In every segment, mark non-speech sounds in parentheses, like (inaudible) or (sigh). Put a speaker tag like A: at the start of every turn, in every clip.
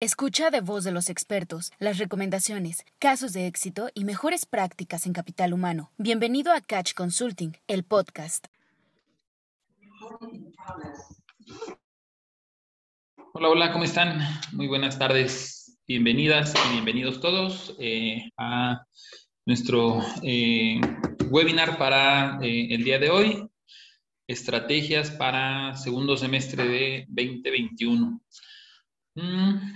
A: Escucha de voz de los expertos las recomendaciones, casos de éxito y mejores prácticas en capital humano. Bienvenido a Catch Consulting, el podcast.
B: Hola, hola, ¿cómo están? Muy buenas tardes. Bienvenidas y bienvenidos todos eh, a nuestro eh, webinar para eh, el día de hoy, estrategias para segundo semestre de 2021. Mm,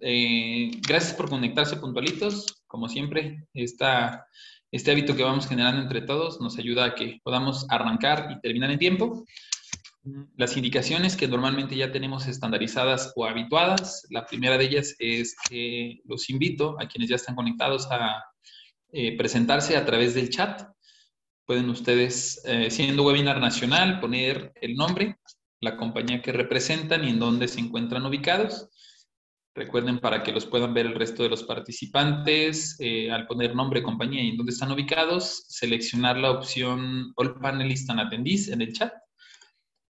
B: eh, gracias por conectarse puntualitos. Como siempre, esta, este hábito que vamos generando entre todos nos ayuda a que podamos arrancar y terminar en tiempo. Las indicaciones que normalmente ya tenemos estandarizadas o habituadas, la primera de ellas es que los invito a quienes ya están conectados a eh, presentarse a través del chat. Pueden ustedes, eh, siendo webinar nacional, poner el nombre, la compañía que representan y en dónde se encuentran ubicados. Recuerden para que los puedan ver el resto de los participantes, eh, al poner nombre, compañía y en dónde están ubicados, seleccionar la opción All Panelists and Attendees en el chat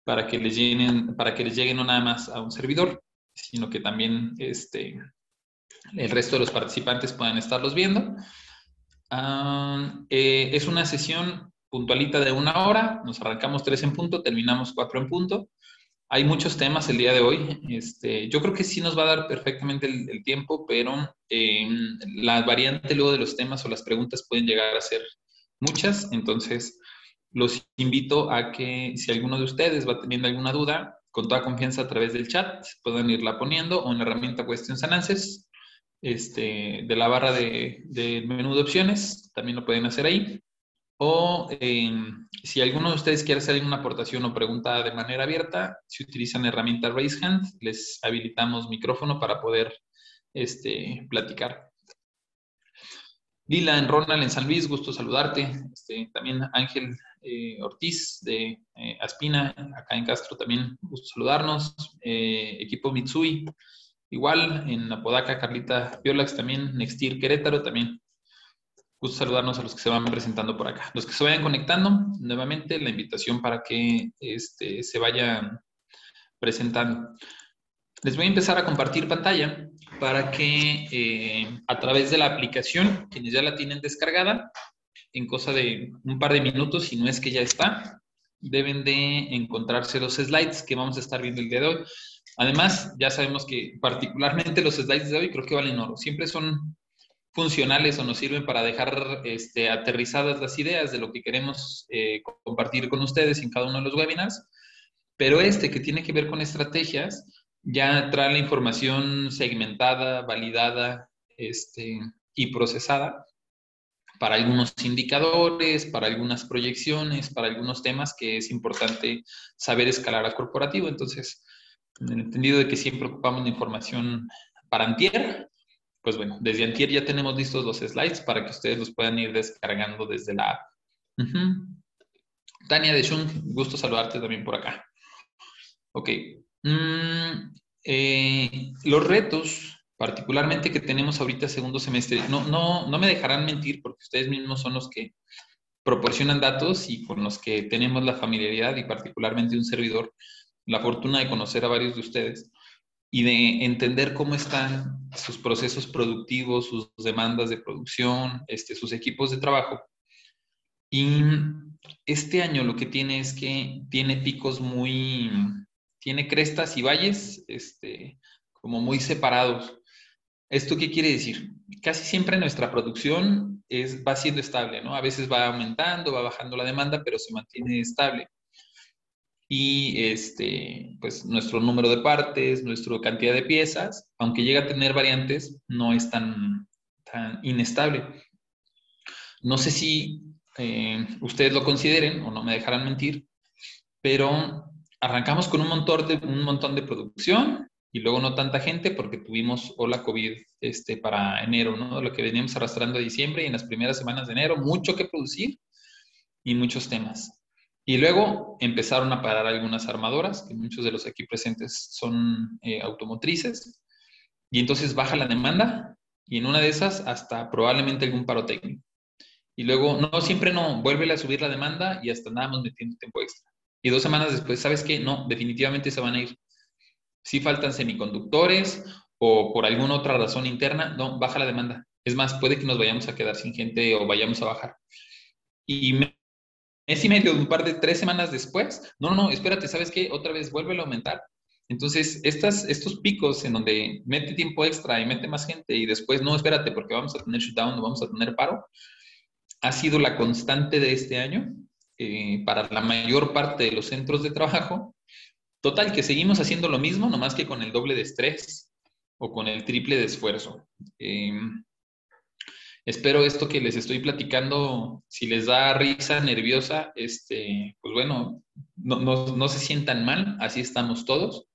B: para que les lleguen, para que les lleguen no nada más a un servidor, sino que también este, el resto de los participantes puedan estarlos viendo. Ah, eh, es una sesión puntualita de una hora, nos arrancamos tres en punto, terminamos cuatro en punto. Hay muchos temas el día de hoy. Este, yo creo que sí nos va a dar perfectamente el, tiempo, pero eh, la variante luego de los temas o las preguntas pueden llegar a ser muchas. Entonces, los invito a que si alguno de ustedes va teniendo alguna duda, con toda confianza a través del chat, puedan irla poniendo o en la herramienta Questions and Answers de la barra de menú de opciones, también lo pueden hacer ahí. O em, si alguno de ustedes quiere hacer alguna aportación o pregunta de manera abierta, si utilizan herramienta Raise Hand, les habilitamos micrófono para poder este, platicar. Lila en Ronald en San Luis, gusto saludarte. Este, también Ángel eh, Ortiz de eh, Aspina, acá en Castro también, gusto saludarnos. Eh, equipo Mitsui, igual en Apodaca, Carlita Piolax también, Nextir Querétaro también, gusto saludarnos a los que se van presentando por acá. Los que se vayan conectando, nuevamente la invitación para que este, se vayan presentando. Les voy a empezar a compartir pantalla para que eh, a través de la aplicación, quienes ya la tienen descargada, en cosa de un par de minutos, si no es que ya está, deben de encontrarse los slides que vamos a estar viendo el día de hoy. Además, ya sabemos que particularmente los slides de hoy creo que valen oro. Siempre son funcionales o nos sirven para dejar este, aterrizadas las ideas de lo que queremos eh, compartir con ustedes en cada uno de los webinars. Pero este que tiene que ver con estrategias, ya trae la información segmentada, validada este, y procesada para algunos indicadores, para algunas proyecciones, para algunos temas que es importante saber escalar a corporativo. Entonces, en el entendido de que siempre ocupamos la información para antier, pues bueno, desde antier ya tenemos listos los slides para que ustedes los puedan ir descargando desde la app. Tania de Shun, gusto saludarte también por acá. Ok. Mm, eh, los retos, particularmente que tenemos ahorita segundo semestre, no, no, no me dejarán mentir porque ustedes mismos son los que proporcionan datos y con los que tenemos la familiaridad y particularmente un servidor, la fortuna de conocer a varios de ustedes y de entender cómo están sus procesos productivos, sus demandas de producción, este, sus equipos de trabajo. Y este año lo que tiene es que tiene picos muy, tiene crestas y valles, este, como muy separados. ¿Esto qué quiere decir? Casi siempre nuestra producción es, va siendo estable, ¿no? A veces va aumentando, va bajando la demanda, pero se mantiene estable y este, pues nuestro número de partes, nuestra cantidad de piezas, aunque llega a tener variantes, no es tan, tan inestable. No sé si eh, ustedes lo consideren o no me dejarán mentir, pero arrancamos con un montón de, un montón de producción y luego no tanta gente porque tuvimos hola COVID este, para enero, ¿no? Lo que veníamos arrastrando a diciembre y en las primeras semanas de enero, mucho que producir y muchos temas. Y luego empezaron a parar algunas armadoras, que muchos de los aquí presentes son eh, automotrices, y entonces baja la demanda y en una de esas hasta probablemente algún paro técnico. Y luego, no, siempre no, vuelve a subir la demanda y hasta andamos metiendo tiempo extra. Y dos semanas después, ¿sabes qué? No, definitivamente se van a ir. Sí faltan semiconductores o por alguna otra razón interna, no, baja la demanda. Es más, puede que nos vayamos a quedar sin gente o vayamos a bajar. Y mes y medio, un par de tres semanas después, no, no, no, espérate, ¿sabes qué? Otra vez vuelve a aumentar. Entonces, estos picos en donde mete tiempo extra y mete más gente y después, no, espérate, porque vamos a tener shutdown, no vamos a tener paro, ha sido la constante de este año eh, para la mayor parte de los centros de trabajo. Total, que seguimos haciendo lo mismo, nomás que con el doble de estrés o con el triple de esfuerzo. Em, espero esto que les estoy platicando, si les da risa nerviosa, este, pues bueno, no, se sientan mal, así estamos todos.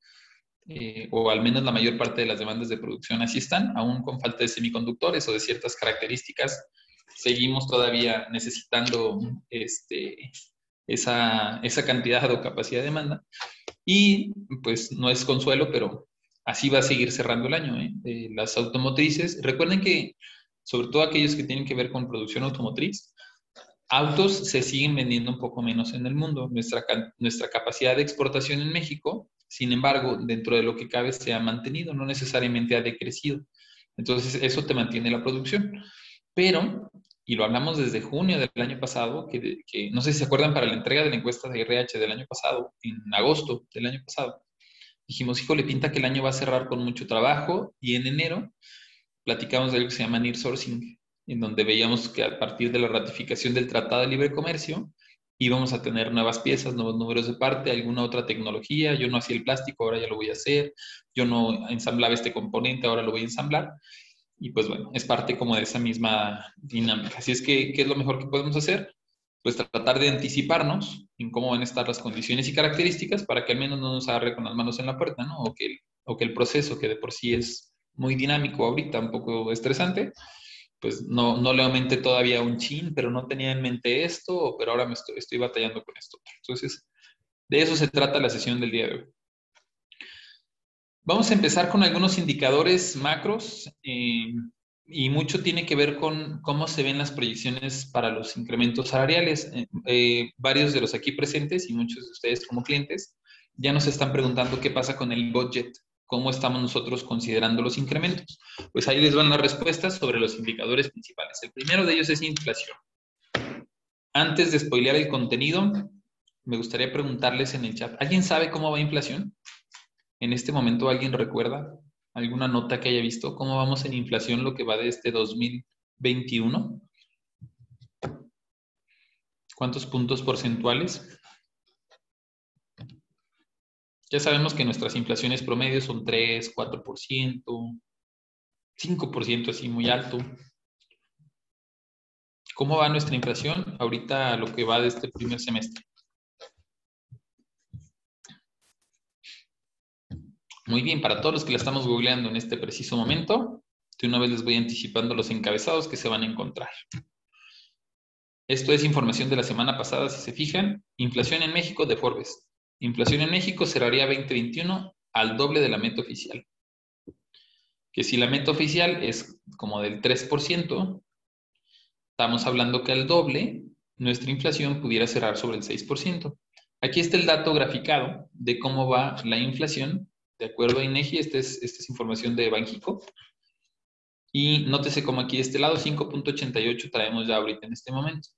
B: Eh, o al menos la mayor parte de las demandas de producción así están, aún con falta de semiconductores o de ciertas características seguimos todavía necesitando este, esa, esa cantidad o capacidad de demanda. Y pues no es consuelo, pero así va a seguir cerrando el año. ¿eh? Eh, las automotrices, recuerden que sobre todo aquellos que tienen que ver con producción automotriz, autos se siguen vendiendo un poco menos en el mundo. Nuestra, nuestra capacidad de exportación en México, sin embargo, dentro de lo que cabe, se ha mantenido, no necesariamente ha decrecido. Entonces, eso te mantiene la producción. Pero, y lo hablamos desde junio del año pasado, que, no sé si se acuerdan para la entrega de la encuesta de RH del año pasado, en agosto del año pasado, dijimos, hijo, le pinta que el año va a cerrar con mucho trabajo y en enero platicamos de algo que se llama near sourcing, en donde veíamos que a partir de la ratificación del Tratado de Libre Comercio íbamos a tener nuevas piezas, nuevos números de parte, alguna otra tecnología. Yo no hacía el plástico, ahora ya lo voy a hacer. Yo no ensamblaba este componente, ahora lo voy a ensamblar. Y pues bueno, es parte como de esa misma dinámica. Así es que, ¿qué es lo mejor que podemos hacer? Pues tratar de anticiparnos en cómo van a estar las condiciones y características para que al menos no nos agarre con las manos en la puerta, ¿no? O que, o que el proceso, que de por sí es muy dinámico ahorita, un poco estresante, pues no, no le aumente todavía un chin, pero no tenía en mente esto, pero ahora me estoy, estoy batallando con esto. Entonces, de eso se trata la sesión del día de hoy. Vamos a empezar con algunos indicadores macros eh, y mucho tiene que ver con cómo se ven las proyecciones para los incrementos salariales. Eh, eh, varios de los aquí presentes y muchos de ustedes como clientes ya nos están preguntando qué pasa con el budget, cómo estamos nosotros considerando los incrementos. Pues ahí les van las respuestas sobre los indicadores principales. El primero de ellos es inflación. Antes de spoilear el contenido, me gustaría preguntarles en el chat, ¿alguien sabe cómo va inflación? en este momento alguien recuerda alguna nota que haya visto? ¿Cómo vamos en inflación lo que va de este 2021? ¿Cuántos puntos porcentuales? Ya sabemos que nuestras inflaciones promedio son 3, 4%, 5% así muy alto. ¿Cómo va nuestra inflación ahorita lo que va de este primer semestre? Muy bien, para todos los que la estamos googleando en este preciso momento, de una vez les voy anticipando los encabezados que se van a encontrar. Esto es información de la semana pasada, si se fijan. Inflación en México de Forbes. Inflación en México cerraría 2021 al doble de la meta oficial. Que si la meta oficial es como del 3%, estamos hablando que al doble nuestra inflación pudiera cerrar sobre el 6%. Aquí está el dato graficado de cómo va la inflación de acuerdo a INEGI, esta es, esta es información de Banjico. Y nótese como aquí de este lado, 5.88 traemos ya ahorita en este momento.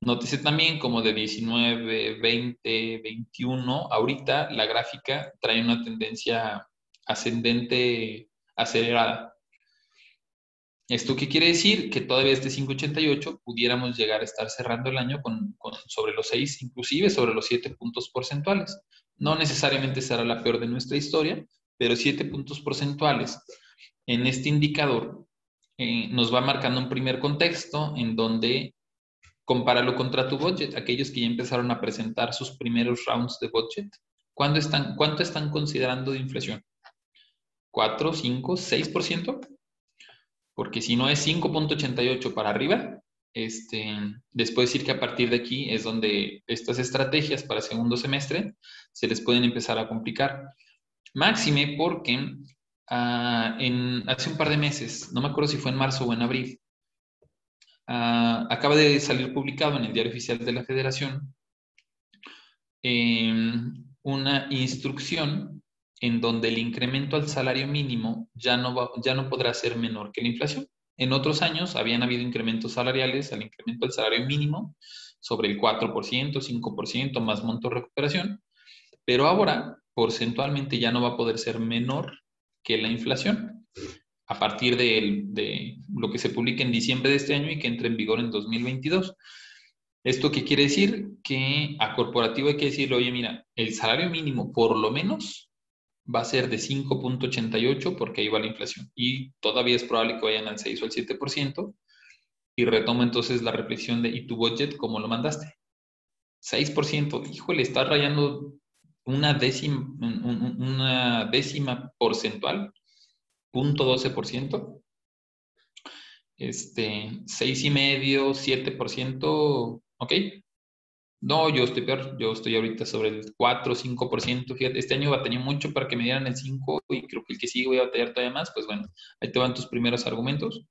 B: Nótese también como de 19, 20, 21, ahorita la gráfica trae una tendencia ascendente acelerada. ¿Esto qué quiere decir? Que todavía este 5.88 pudiéramos llegar a estar cerrando el año con, con, sobre los 6, inclusive sobre los 7 puntos porcentuales. No necesariamente será la peor de nuestra historia, pero 7 puntos porcentuales en este indicador eh, nos va marcando un primer contexto en donde compáralo contra tu budget. Aquellos que ya empezaron a presentar sus primeros rounds de budget, ¿cuánto están, considerando de inflación? ¿4, 5, 6%? porque si no es 5.88 para arriba, este, después decir que a partir de aquí es donde estas estrategias para segundo semestre se les pueden empezar a complicar. Máxime porque ah, hace un par de meses, no me acuerdo si fue en marzo o en abril, ah, acaba de salir publicado en el Diario Oficial de la Federación em, una instrucción en donde el incremento al salario mínimo ya no, ya no podrá ser menor que la inflación. En otros años habían habido incrementos salariales al incremento del salario mínimo sobre el 4%, 5% más monto de recuperación, pero ahora porcentualmente ya no va a poder ser menor que la inflación a partir de, lo que se publique en diciembre de este año y que entre en vigor en 2022. ¿Esto qué quiere decir? Que a corporativo hay que decirle, oye, mira, el salario mínimo por lo menos va a ser de 5.88 porque ahí va la inflación y todavía es probable que vayan al 6 o al 7%. Y retomo entonces la reflexión de, ¿y tu budget cómo lo mandaste? 6%, híjole, estás rayando una décima, una décima porcentual, punto 12%. Este, 6,5, 7%, ok, no, yo estoy peor, yo estoy ahorita sobre el 4 o 5%, fíjate, este año batallé mucho para que me dieran el 5 y creo que el que sigue voy a batallar todavía más, pues bueno, ahí te van tus primeros argumentos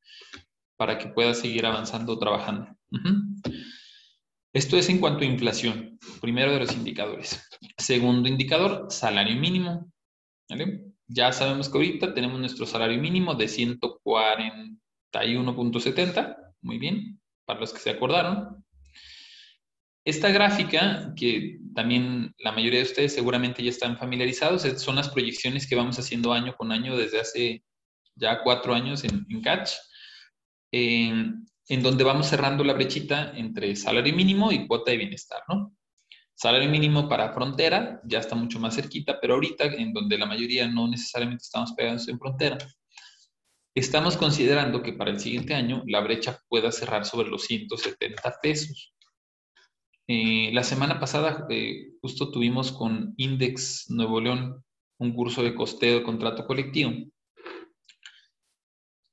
B: para que puedas seguir avanzando trabajando. Esto es en cuanto a inflación, primero de los indicadores. Segundo indicador, salario mínimo. Ya sabemos que ahorita tenemos nuestro salario mínimo de 141.70, muy bien, para los que se acordaron. Esta gráfica, que también la mayoría de ustedes seguramente ya están familiarizados, son las proyecciones que vamos haciendo año con año desde hace ya cuatro años en, Catch, en, donde vamos cerrando la brechita entre salario mínimo y cuota de bienestar, ¿no? Salario mínimo para frontera ya está mucho más cerquita, pero ahorita en donde la mayoría no necesariamente estamos pegados en frontera, estamos considerando que para el siguiente año la brecha pueda cerrar sobre los 170 pesos. Eh, la semana pasada eh, justo tuvimos con Index Nuevo León un curso de costeo de contrato colectivo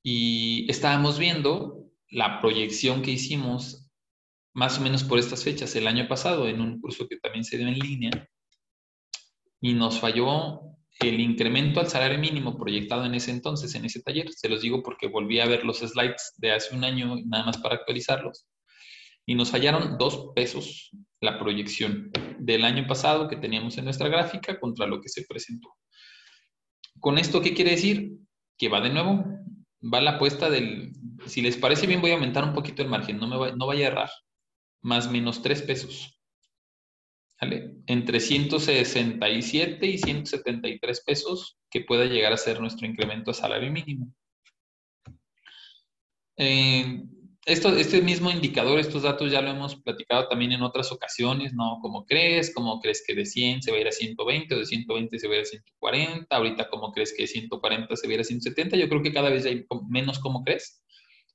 B: y estábamos viendo la proyección que hicimos más o menos por estas fechas el año pasado en un curso que también se dio en línea y nos falló el incremento al salario mínimo proyectado en ese entonces, en ese taller. Se los digo porque volví a ver los slides de hace un año nada más para actualizarlos y nos fallaron dos pesos la proyección del año pasado que teníamos en nuestra gráfica contra lo que se presentó. ¿Con esto qué quiere decir? Que va de nuevo, va la apuesta del, si les parece bien voy a aumentar un poquito el margen, no, me no vaya a errar, más menos tres pesos. ¿Vale? Entre 167 y 173 pesos que pueda llegar a ser nuestro incremento a salario mínimo. Eh, esto, este mismo indicador, estos datos ya lo hemos platicado también en otras ocasiones, ¿no? ¿Cómo crees? ¿Cómo crees que de 100 se va a ir a 120 o de 120 se va a ir a 140? Ahorita, ¿cómo crees que de 140 se va a ir a 170? Yo creo que cada vez hay menos, ¿cómo crees?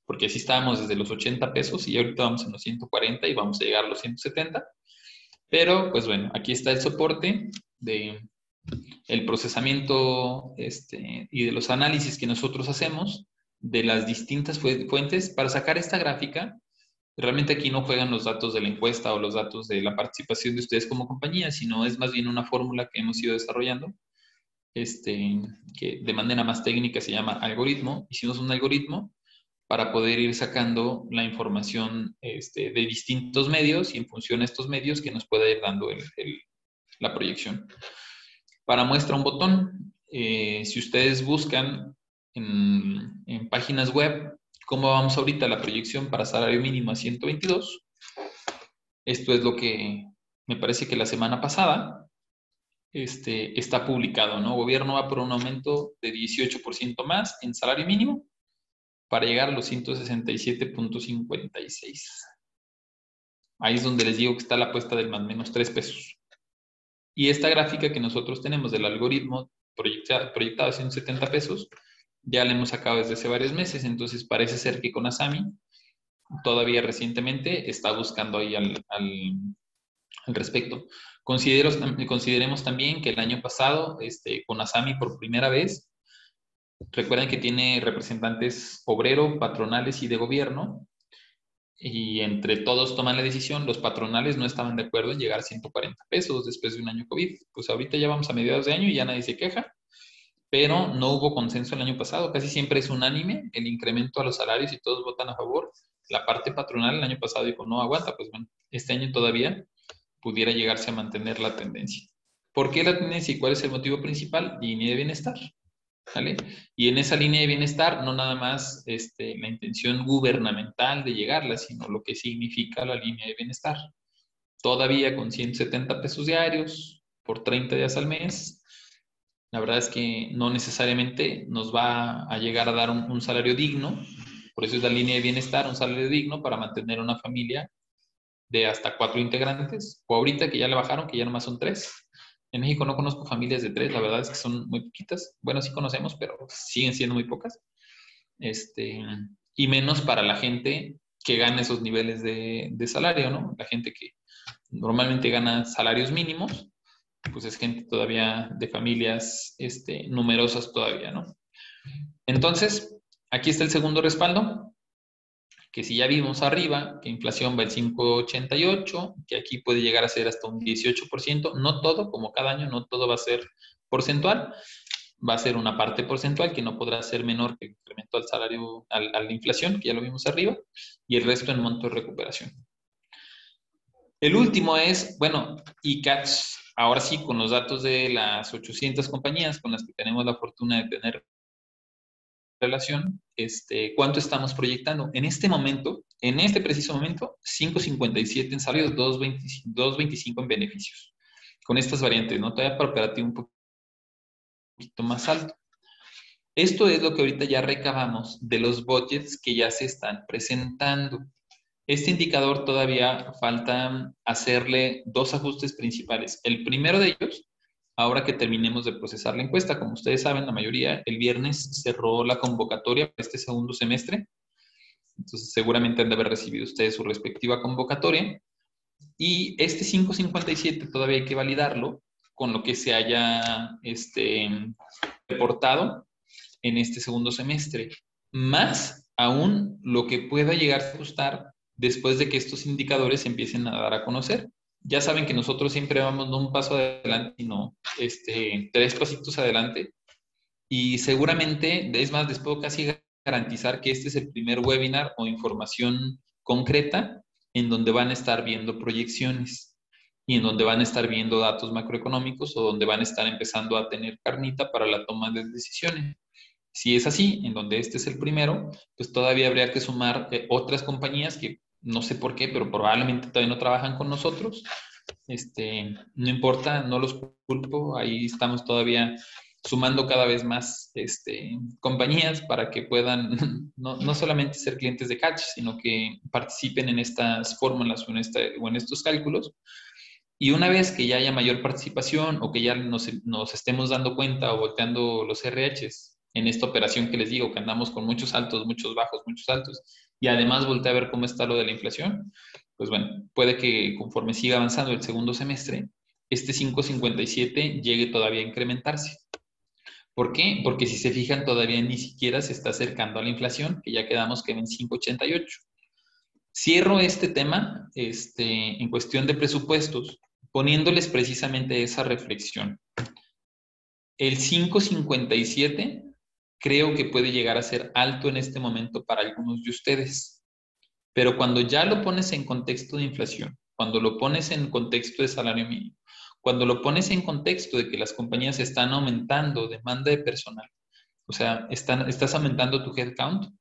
B: Porque así estábamos desde los 80 pesos y ahorita vamos en los 140 y vamos a llegar a los 170. Pero, pues bueno, aquí está el soporte de el procesamiento este, y de los análisis que nosotros hacemos de las distintas fuentes para sacar esta gráfica. Realmente aquí no juegan los datos de la encuesta o los datos de la participación de ustedes como compañía, sino es más bien una fórmula que hemos ido desarrollando, este, que de manera más técnica se llama algoritmo. Hicimos un algoritmo para poder ir sacando la información este, de distintos medios y en función de estos medios que nos pueda ir dando la proyección. Para muestra un botón, eh, si ustedes buscan en, páginas web cómo vamos ahorita la proyección para salario mínimo a 122. Esto es lo que me parece que la semana pasada este, está publicado, ¿no? Gobierno va por un aumento de 18% más en salario mínimo para llegar a los 167.56. Ahí es donde les digo que está la apuesta del más menos 3 pesos. Y esta gráfica que nosotros tenemos del algoritmo proyectado, proyectado a 170 pesos, ya la hemos sacado desde hace varios meses, entonces parece ser que con Asami todavía recientemente está buscando ahí al, respecto. Considero, consideremos también que el año pasado, este, con Asami por primera vez, recuerden que tiene representantes obrero, patronales y de gobierno, y entre todos toman la decisión, los patronales no estaban de acuerdo en llegar a 140 pesos después de un año COVID. Pues ahorita ya vamos a mediados de año y ya nadie se queja pero no hubo consenso el año pasado. Casi siempre es unánime el incremento a los salarios y todos votan a favor. La parte patronal el año pasado dijo, no aguanta, pues bueno, este año todavía pudiera llegarse a mantener la tendencia. ¿Por qué la tendencia y cuál es el motivo principal? Línea de bienestar. Y en esa línea de bienestar, no nada más este, la intención gubernamental de llegarla, sino lo que significa la línea de bienestar. Todavía con 170 pesos diarios por 30 días al mes, la verdad es que no necesariamente nos va a llegar a dar un, un salario digno, por eso es la línea de bienestar, un salario digno para mantener una familia de hasta cuatro integrantes, o ahorita que ya le bajaron, que ya nomás son tres, en México no conozco familias de tres, la verdad es que son muy poquitas. Bueno, sí conocemos, pero siguen siendo muy pocas. Este, y menos para la gente que gana esos niveles de, salario, ¿no? La gente que normalmente gana salarios mínimos, pues es gente todavía de familias este, numerosas todavía, ¿no? Entonces, aquí está el segundo respaldo que si ya vimos arriba que inflación va al 5,88, que aquí puede llegar a ser hasta un 18%, no todo, como cada año, no todo va a ser porcentual, va a ser una parte porcentual que no podrá ser menor que el incremento al salario, a la inflación, que ya lo vimos arriba, y el resto en monto de recuperación. El último es, bueno, y catch, ahora sí, con los datos de las 800 compañías con las que tenemos la fortuna de tener relación, este, ¿cuánto estamos proyectando? En este momento, en este preciso momento, 5.57 en salarios, 2.25 en beneficios. Con estas variantes, ¿no? Todavía para operativo un poquito más alto. Esto es lo que ahorita ya recabamos de los budgets que ya se están presentando. Este indicador todavía falta hacerle dos ajustes principales. El primero de ellos ahora que terminemos de procesar la encuesta. Como ustedes saben, la mayoría, el viernes cerró la convocatoria para este segundo semestre. Entonces, seguramente han de haber recibido ustedes su respectiva convocatoria. Y este 557 todavía hay que validarlo con lo que se haya este, reportado en este segundo semestre, más aún lo que pueda llegar a ajustar después de que estos indicadores empiecen a dar a conocer ya saben que nosotros siempre vamos no un paso adelante, sino este, tres pasitos adelante. Y seguramente, es más, les puedo casi garantizar que este es el primer webinar o información concreta en donde van a estar viendo proyecciones y en donde van a estar viendo datos macroeconómicos o donde van a estar empezando a tener carnita para la toma de decisiones. Si es así, en donde este es el primero, pues todavía habría que sumar eh, otras compañías que no sé por qué, pero probablemente todavía no trabajan con nosotros. Este, no importa, no los culpo, ahí estamos todavía sumando cada vez más este, compañías para que puedan (laughs) no, no, solamente ser clientes de Catch, sino que participen en estas fórmulas o en, o en estos cálculos. Y una vez que ya haya mayor participación o que ya nos, nos estemos dando cuenta o volteando los RHs en esta operación que les digo, que andamos con muchos altos, muchos bajos, muchos altos, y además voltea a ver cómo está lo de la inflación, pues bueno, puede que conforme siga avanzando el segundo semestre, este 5.57 llegue todavía a incrementarse. ¿Por qué? Porque si se fijan, todavía ni siquiera se está acercando a la inflación, que ya quedamos que en 5.88. Cierro este tema este, en cuestión de presupuestos, poniéndoles precisamente esa reflexión. El 5.57 creo que puede llegar a ser alto en este momento para algunos de ustedes. Pero cuando ya lo pones en contexto de inflación, cuando lo pones en contexto de salario mínimo, cuando lo pones en contexto de que las compañías están aumentando demanda de personal, o sea, están, estás aumentando tu headcount,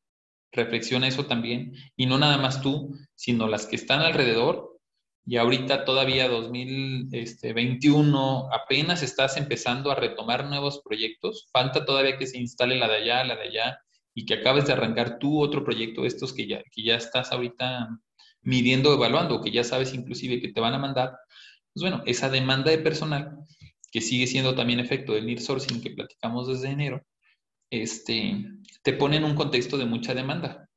B: reflexiona eso también, y no nada más tú, sino las que están alrededor y ahorita todavía 2021 apenas estás empezando a retomar nuevos proyectos, falta todavía que se instale la de allá, la de allá, y que acabes de arrancar tú otro proyecto, estos que ya, que ya estás ahorita midiendo, evaluando, que ya sabes inclusive que te van a mandar, pues bueno, esa demanda de personal, que sigue siendo también efecto del near sourcing que platicamos desde enero, este, te pone en un contexto de mucha demanda.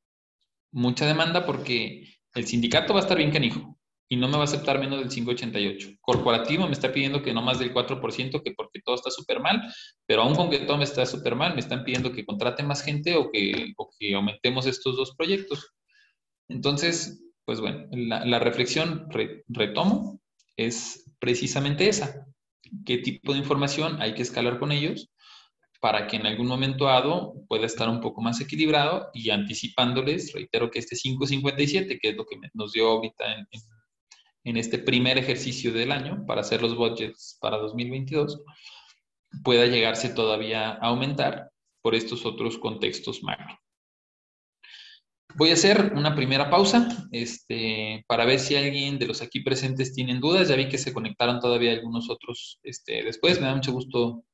B: Mucha demanda porque el sindicato va a estar bien canijo, y no me va a aceptar menos del 5,88. Corporativo me está pidiendo que no más del 4%, que porque todo está súper mal, pero aún con que todo me está súper mal, me están pidiendo que contrate más gente o que, que aumentemos estos dos proyectos. Entonces, pues bueno, la, reflexión, retomo, es precisamente esa. ¿Qué tipo de información hay que escalar con ellos? para que en algún momento dado pueda estar un poco más equilibrado y anticipándoles, reitero que este 5.57, que es lo que nos dio ahorita en, en este primer ejercicio del año para hacer los budgets para 2022, pueda llegarse todavía a aumentar por estos otros contextos macro. Voy a hacer una primera pausa este, para ver si alguien de los aquí presentes tienen dudas. Ya vi que se conectaron todavía algunos otros este, después. Me da mucho gusto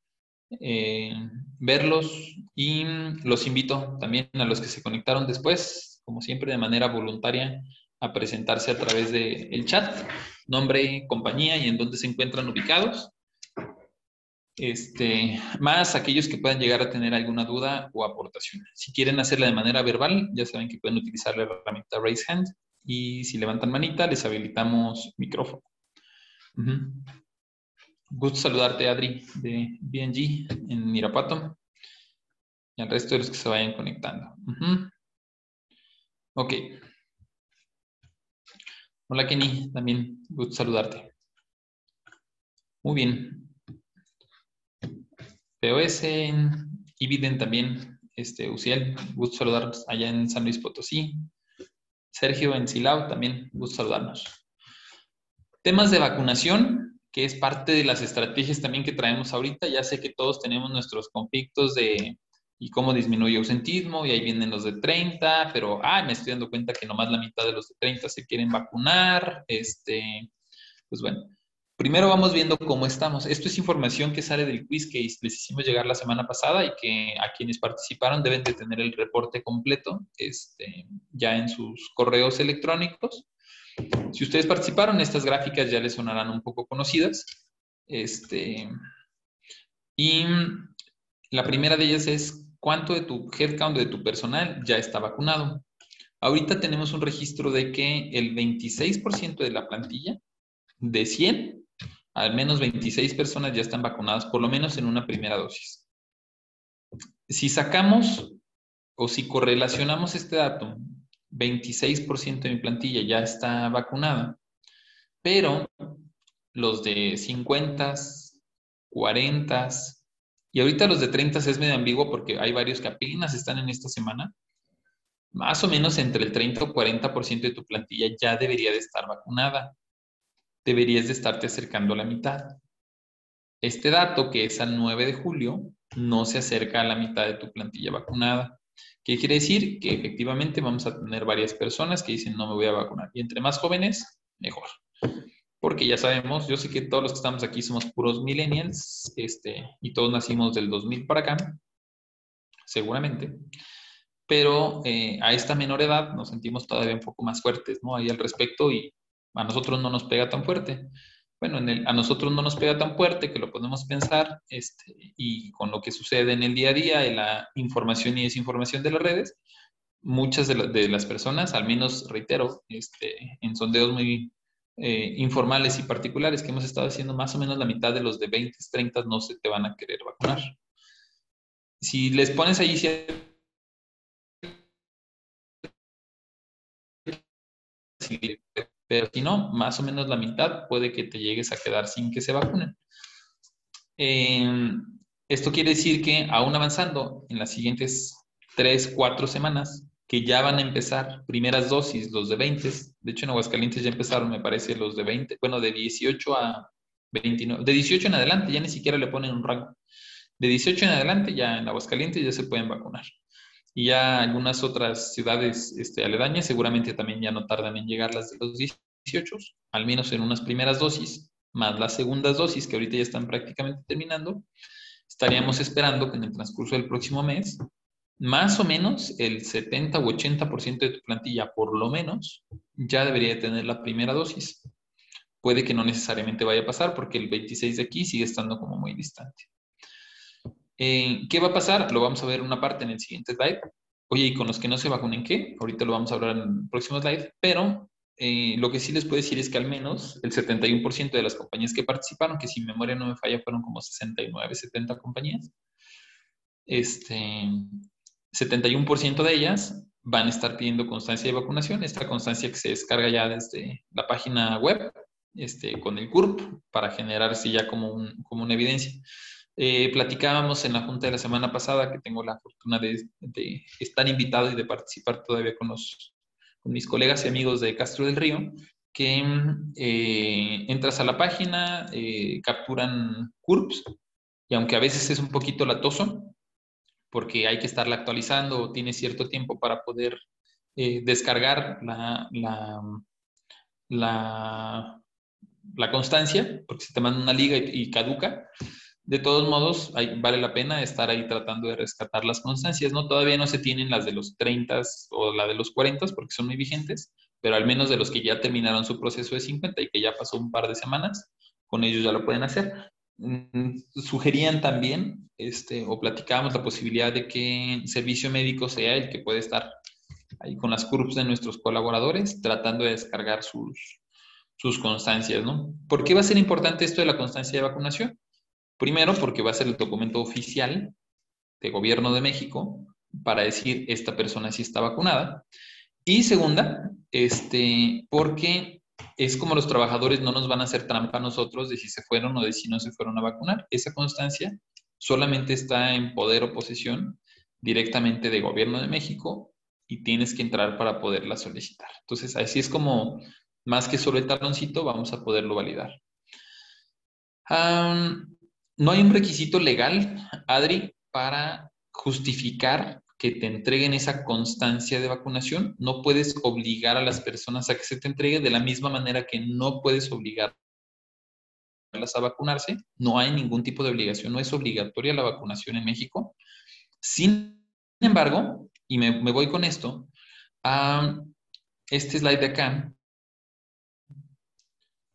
B: eh, verlos y los invito también a los que se conectaron después, como siempre de manera voluntaria, a presentarse a través del chat, nombre, compañía y en dónde se encuentran ubicados. Este, más aquellos que puedan llegar a tener alguna duda o aportación. Si quieren hacerla de manera verbal, ya saben que pueden utilizar la herramienta Raise Hand y si levantan manita, les habilitamos micrófono. Gusto saludarte, Adri, de BNG en Mirapato y al resto de los que se vayan conectando. Ok. Hola, Kenny, también gusto saludarte. Muy bien. POS, Ibiden también, este, Uciel, gusto saludarnos allá en San Luis Potosí. Sergio en Silao, también gusto saludarnos. Temas de vacunación, que es parte de las estrategias también que traemos ahorita. Ya sé que todos tenemos nuestros conflictos de y cómo disminuye ausentismo, y ahí vienen los de 30, pero, ah, me estoy dando cuenta que nomás la mitad de los de 30 se quieren vacunar, este, pues bueno, Primero vamos viendo cómo estamos. Esto es información que sale del quiz que les hicimos llegar la semana pasada y que a quienes participaron deben de tener el reporte completo este, ya en sus correos electrónicos. Si ustedes participaron, estas gráficas ya les sonarán un poco conocidas. Este, y la primera de ellas es cuánto de tu headcount, de tu personal, ya está vacunado. Ahorita tenemos un registro de que el 26% de la plantilla de 100 al menos 26 personas ya están vacunadas, por lo menos en una primera dosis. Si sacamos o si correlacionamos este dato, 26% de mi plantilla ya está vacunada, pero los de 50, 40 y ahorita los de 30 es medio ambiguo porque hay varios que apenas están en esta semana, más o menos entre el 30 o 40% de tu plantilla ya debería de estar vacunada deberías de estarte acercando a la mitad. Este dato, que es al 9 de julio, no se acerca a la mitad de tu plantilla vacunada. ¿Qué quiere decir? Que efectivamente vamos a tener varias personas que dicen no me voy a vacunar. Y entre más jóvenes, mejor. Porque ya sabemos, yo sé que todos los que estamos aquí somos puros millennials, este, y todos nacimos del 2000 para acá, seguramente. Pero eh, a esta menor edad nos sentimos todavía un poco más fuertes, ¿no? Ahí al respecto y a nosotros no nos pega tan fuerte. Bueno, a nosotros no nos pega tan fuerte que lo podemos pensar este, y con lo que sucede en el día a día, en la información y desinformación de las redes, muchas de, las personas, al menos reitero, este, en sondeos muy eh, informales y particulares que hemos estado haciendo, más o menos la mitad de los de 20, 30 no se te van a querer vacunar. Si les pones ahí pero si no, más o menos la mitad puede que te llegues a quedar sin que se vacunen. Em, esto quiere decir que aún avanzando en las siguientes 3, 4 semanas, que ya van a empezar primeras dosis, los de 20, de hecho en Aguascalientes ya empezaron, me parece, los de 20, bueno, de 18 a 29, de 18 en adelante ya ni siquiera le ponen un rango. De 18 en adelante ya en Aguascalientes ya se pueden vacunar. Y ya algunas otras ciudades este, aledañas seguramente también ya no tardan en llegar las de los 18, al menos en unas primeras dosis, más las segundas dosis que ahorita ya están prácticamente terminando, estaríamos esperando que en el transcurso del próximo mes, más o menos el 70 u 80% de tu plantilla, por lo menos, ya debería tener la primera dosis. Puede que no necesariamente vaya a pasar porque el 26 de aquí sigue estando como muy distante. Eh, ¿Qué va a pasar? Lo vamos a ver en una parte en el siguiente slide. Oye, ¿y con los que no se vacunen qué? Ahorita lo vamos a hablar en el próximo slide, pero eh, lo que sí les puedo decir es que al menos el 71% de las compañías que participaron, que si memoria no me falla fueron como 69, 70 compañías, este, 71% de ellas van a estar pidiendo constancia de vacunación, esta constancia se descarga ya desde la página web este, con el CURP para generarse ya como, un, como una evidencia. Eh, platicábamos en la junta de la semana pasada, que tengo la fortuna de, estar invitado y de participar todavía con, los, con mis colegas y amigos de Castro del Río, que eh, entras a la página, eh, capturan CURPS, y aunque a veces es un poquito latoso, porque hay que estarla actualizando, tiene cierto tiempo para poder eh, descargar la, la, la, constancia, porque se te manda una liga y, caduca. De todos modos, vale la pena estar ahí tratando de rescatar las constancias, ¿no? Todavía no se tienen las de los 30 o la de los 40 porque son muy vigentes, pero al menos de los que ya terminaron su proceso de 50 y que ya pasó un par de semanas, con ellos ya lo pueden hacer. Mm, sugerían también, este, o platicábamos la posibilidad de que servicio médico sea el que puede estar ahí con las curvas de nuestros colaboradores, tratando de descargar sus, sus constancias, ¿no? ¿Por qué va a ser importante esto de la constancia de vacunación? Primero, porque va a ser el documento oficial de gobierno de México para decir esta persona sí está vacunada. Y segunda, este, porque es como los trabajadores no nos van a hacer trampa a nosotros de si se fueron o de si no se fueron a vacunar. Esa constancia solamente está en poder o posesión directamente de gobierno de México y tienes que entrar para poderla solicitar. Entonces, así es como, más que solo el taloncito, vamos a poderlo validar. no hay un requisito legal, Adri, para justificar que te entreguen esa constancia de vacunación. No puedes obligar a las personas a que se te entregue de la misma manera que no puedes obligar a vacunarse. No hay ningún tipo de obligación, no es obligatoria la vacunación en México. Sin embargo, y me, voy con esto, este slide de acá,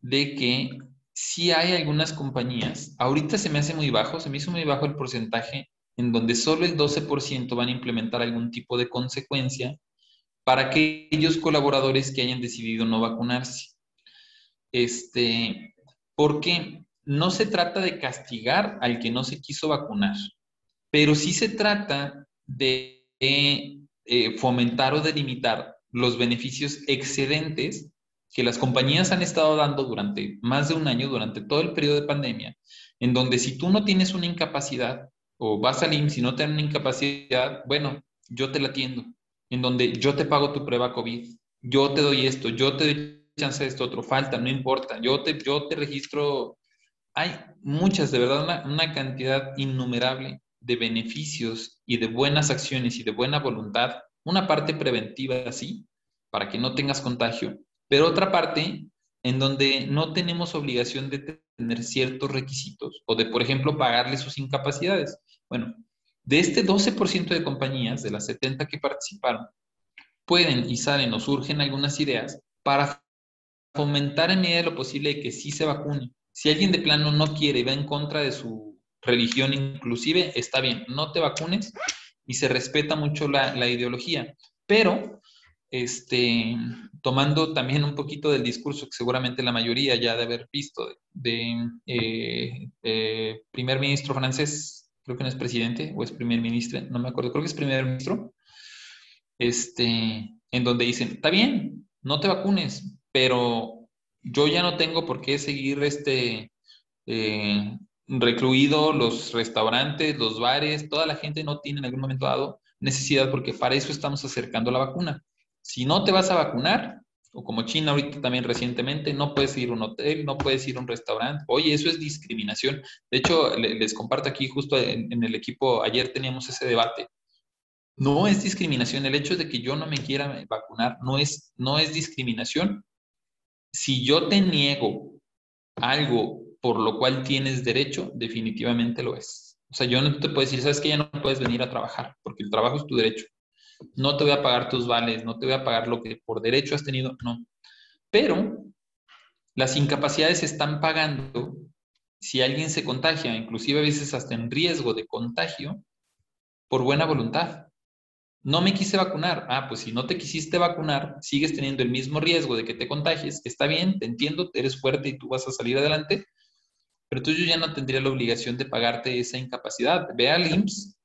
B: de que si hay algunas compañías, ahorita se me hace muy bajo, se me hizo muy bajo el porcentaje en donde solo el 12% van a implementar algún tipo de consecuencia para aquellos colaboradores que hayan decidido no vacunarse. Este, porque no se trata de castigar al que no se quiso vacunar, pero sí se trata de eh, fomentar o delimitar los beneficios excedentes que las compañías han estado dando durante más de un año, durante todo el periodo de pandemia, en donde si tú no tienes una incapacidad, o vas al IMSS y no te dan incapacidad, bueno, yo te la atiendo, en donde yo te pago tu prueba COVID, yo te doy esto, yo te doy chance de esto otro, falta, no importa, yo te, yo te registro. Hay muchas, de verdad, una, una cantidad innumerable de beneficios y de buenas acciones y de buena voluntad, una parte preventiva, sí, para que no tengas contagio, pero otra parte en donde no tenemos obligación de tener ciertos requisitos o de, por ejemplo, pagarle sus incapacidades. Bueno, de este 12% de compañías, de las 70 que participaron, pueden y salen o surgen algunas ideas para fomentar en medida de lo posible que sí se vacune. Si alguien de plano no quiere y va en contra de su religión inclusive, está bien, no te vacunes y se respeta mucho la, la ideología. Pero este, tomando también un poquito del discurso que seguramente la mayoría ya de haber visto de, eh, eh, primer ministro francés, creo que no es presidente o es primer ministro, no me acuerdo, creo que es primer ministro, este, en donde dicen, está bien, no te vacunes, pero yo ya no tengo por qué seguir este, eh, recluido los restaurantes, los bares, toda la gente no tiene en algún momento dado necesidad porque para eso estamos acercando la vacuna. Si no te vas a vacunar, o como China ahorita también recientemente, no puedes ir a un hotel, no puedes ir a un restaurante. Oye, eso es discriminación. De hecho, les comparto aquí justo en, el equipo, ayer teníamos ese debate. No es discriminación. El hecho de que yo no me quiera vacunar no es, no es discriminación. Si yo te niego algo por lo cual tienes derecho, definitivamente lo es. O sea, yo no te puedo decir, sabes que ya no puedes venir a trabajar, porque el trabajo es tu derecho no te voy a pagar tus vales, no te voy a pagar lo que por derecho has tenido, no. Pero las incapacidades se están pagando si alguien se contagia, inclusive a veces hasta en riesgo de contagio, por buena voluntad. No me quise vacunar. Ah, pues si no te quisiste vacunar, sigues teniendo el mismo riesgo de que te contagies. Está bien, te entiendo, eres fuerte y tú vas a salir adelante, pero tú yo ya no tendría la obligación de pagarte esa incapacidad. Ve al IMSS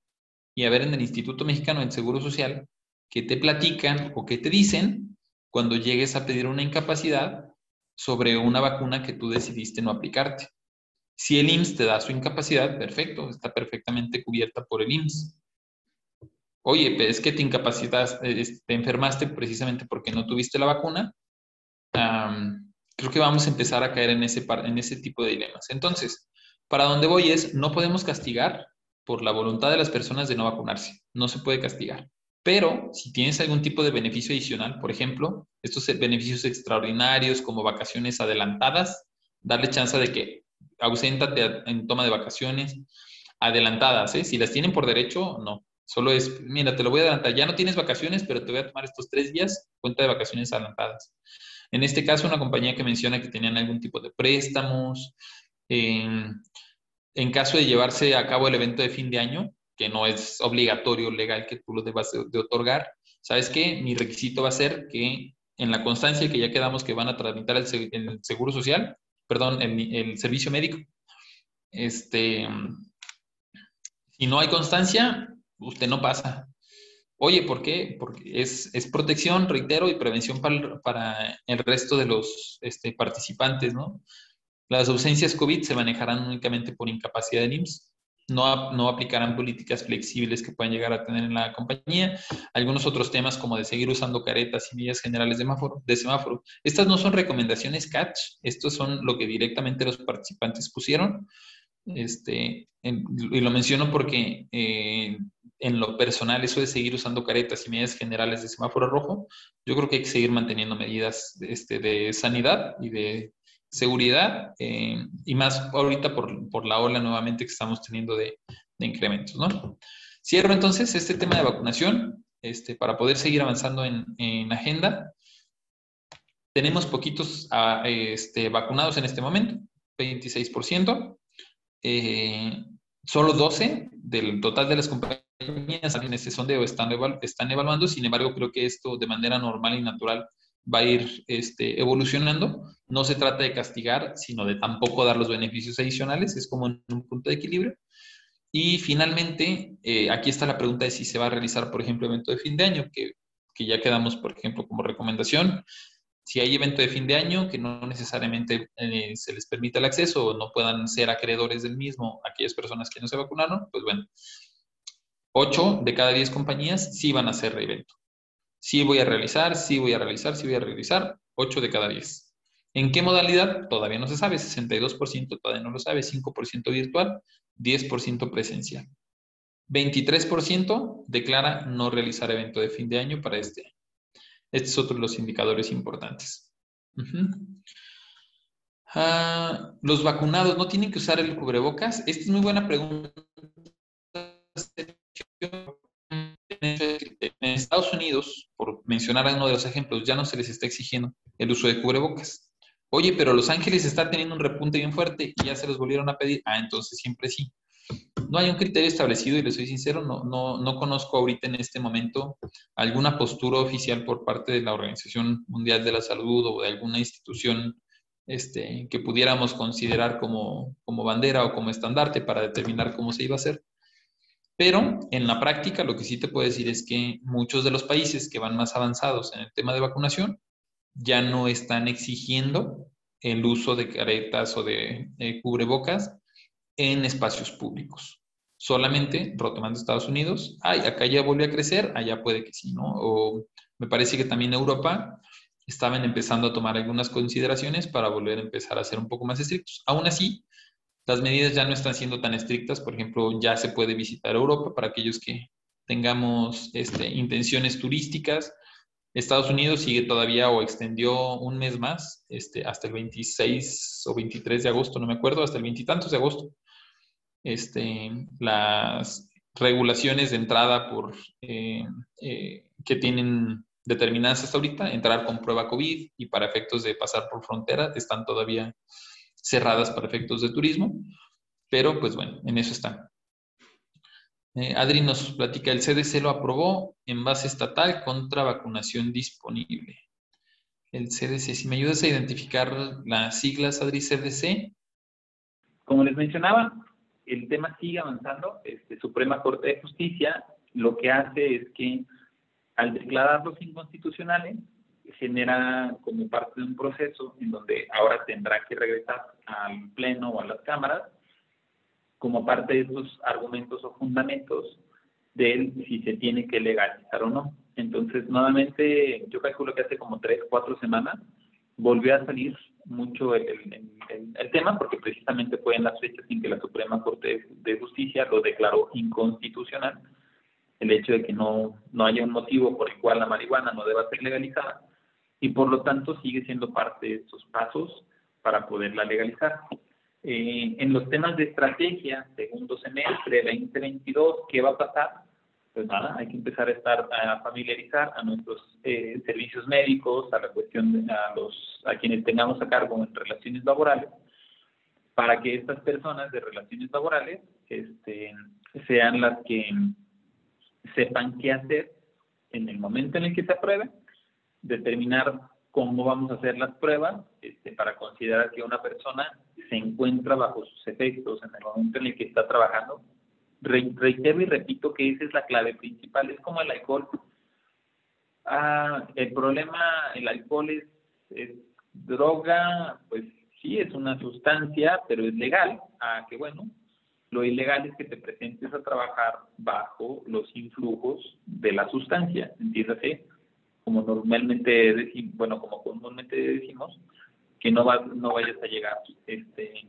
B: y a ver en el Instituto Mexicano del Seguro Social qué te platican o qué te dicen cuando llegues a pedir una incapacidad sobre una vacuna que tú decidiste no aplicarte. Si el IMSS te da su incapacidad, perfecto, está perfectamente cubierta por el IMSS. Oye, es que te incapacitas, te enfermaste precisamente porque no tuviste la vacuna. creo que vamos a empezar a caer en ese, en ese tipo de dilemas. Entonces, para donde voy es, no podemos castigar por la voluntad de las personas de no vacunarse. No se puede castigar. Pero si tienes algún tipo de beneficio adicional, por ejemplo, estos beneficios extraordinarios como vacaciones adelantadas, darle chance de que auséntate en toma de vacaciones adelantadas, ¿eh? Si las tienen por derecho, no. Solo es, mira, te lo voy a adelantar. Ya no tienes vacaciones, pero te voy a tomar estos tres días, cuenta de vacaciones adelantadas. En este caso, una compañía que menciona que tenían algún tipo de préstamos. En caso de llevarse a cabo el evento de fin de año, que no es obligatorio legal que tú lo debas de, otorgar, ¿sabes qué? Mi requisito va a ser que en la constancia que ya quedamos que van a tramitar el, el seguro social, perdón, el, el, servicio médico, este, si no hay constancia, usted no pasa. Oye, ¿por qué? Porque es, es protección, reitero, y prevención para, para el resto de los este, participantes, ¿no? Las ausencias COVID se manejarán únicamente por incapacidad de IMSS. No, no, aplicarán políticas flexibles que puedan llegar a tener en la compañía. Algunos otros temas como de seguir usando caretas y medidas generales de semáforo. Estas no son recomendaciones catch, estos son lo que directamente los participantes pusieron. Este, y lo menciono porque eh, en lo personal, eso de seguir usando caretas y medidas generales de semáforo rojo, yo creo que hay que seguir manteniendo medidas este, de sanidad y de seguridad, eh, y más ahorita por, por, la ola nuevamente que estamos teniendo de, de, incrementos, ¿no? Cierro entonces este tema de vacunación, este, para poder seguir avanzando en, en agenda. Tenemos poquitos a, ah, este, vacunados en este momento, 26%. Eh, solo 12 del total de las compañías en ese sondeo están, están evaluando, sin embargo, creo que esto de manera normal y natural va a ir este, evolucionando. No se trata de castigar, sino de tampoco dar los beneficios adicionales, es como en un punto de equilibrio. Y finalmente, eh, aquí está la pregunta de si se va a realizar, por ejemplo, evento de fin de año, que, que ya quedamos, por ejemplo, como recomendación. Si hay evento de fin de año, que no necesariamente eh, se les permite el acceso o no puedan ser acreedores del mismo aquellas personas que no se vacunaron, pues bueno, 8 de cada 10 compañías sí van a hacer evento. Sí voy a realizar, sí voy a realizar, sí voy a realizar, 8 de cada 10. ¿En qué modalidad? Todavía no se sabe, 62% todavía no lo sabe, 5% virtual, 10% presencial. 23% declara no realizar evento de fin de año para este año. Este es otro de los indicadores importantes. Ah, los vacunados no tienen que usar el cubrebocas. Esta es muy buena pregunta Estados Unidos, por mencionar uno de los ejemplos, ya no se les está exigiendo el uso de cubrebocas. Oye, pero Los Ángeles está teniendo un repunte bien fuerte y ya se los volvieron a pedir. Ah, entonces siempre sí. No hay un criterio establecido y le soy sincero, no, no, no conozco ahorita en este momento alguna postura oficial por parte de la Organización Mundial de la Salud o de alguna institución este, que pudiéramos considerar como, como bandera o como estandarte para determinar cómo se iba a hacer. Pero en la práctica lo que sí te puedo decir es que muchos de los países que van más avanzados en el tema de vacunación ya no están exigiendo el uso de caretas o de, cubrebocas en espacios públicos. Solamente, retomando Estados Unidos, ay, acá ya volvió a crecer, allá puede que sí, ¿no? O me parece que también Europa estaban empezando a tomar algunas consideraciones para volver a empezar a ser un poco más estrictos. Aún así, las medidas ya no están siendo tan estrictas, por ejemplo, ya se puede visitar Europa para aquellos que tengamos este, intenciones turísticas. Estados Unidos sigue todavía o extendió un mes más, este, hasta el 26 o 23 de agosto, no me acuerdo, hasta el veintitantos de agosto. Este, las regulaciones de entrada eh, eh, que tienen determinadas hasta ahorita, entrar con prueba COVID y para efectos de pasar por frontera, están todavía cerradas para efectos de turismo, pero pues bueno, en eso está. Eh, Adri nos platica, el CDC lo aprobó en base estatal contra vacunación disponible. El CDC, si me ayudas a identificar las siglas, Adri, CDC.
C: Como les mencionaba, el tema sigue avanzando. Este, Suprema Corte de Justicia lo que hace es que al declararlos inconstitucionales, genera como parte de un proceso en donde ahora tendrá que regresar al Pleno o a las cámaras como parte de esos argumentos o fundamentos de si se tiene que legalizar o no. Entonces, nuevamente, yo calculo que hace como tres, cuatro semanas
B: volvió a salir mucho el, el, tema porque precisamente fue en las fechas en que la Suprema Corte de Justicia lo declaró inconstitucional el hecho de que no, no haya un motivo por el cual la marihuana no deba ser legalizada y por lo tanto sigue siendo parte de estos pasos para poderla legalizar. Eh, en los temas de estrategia, segundo semestre 2022, ¿qué va a pasar? Pues nada, hay que empezar a estar a familiarizar a nuestros eh, servicios médicos, a la cuestión de, a los a quienes tengamos a cargo en relaciones laborales, para que estas personas de relaciones laborales este, sean las que sepan qué hacer en el momento en el que se apruebe, determinar cómo vamos a hacer las pruebas este, para considerar que una persona se encuentra bajo sus efectos en el momento en el que está trabajando. reitero y repito que esa es la clave principal, es como el alcohol. Ah, el problema, el alcohol es, es droga, pues sí, es una sustancia, pero es legal. Ah, que bueno, lo ilegal es que te presentes a trabajar bajo los influjos de la sustancia, entiéndase, como normalmente decimos, bueno, como comúnmente decimos, que no vas, no vayas a llegar este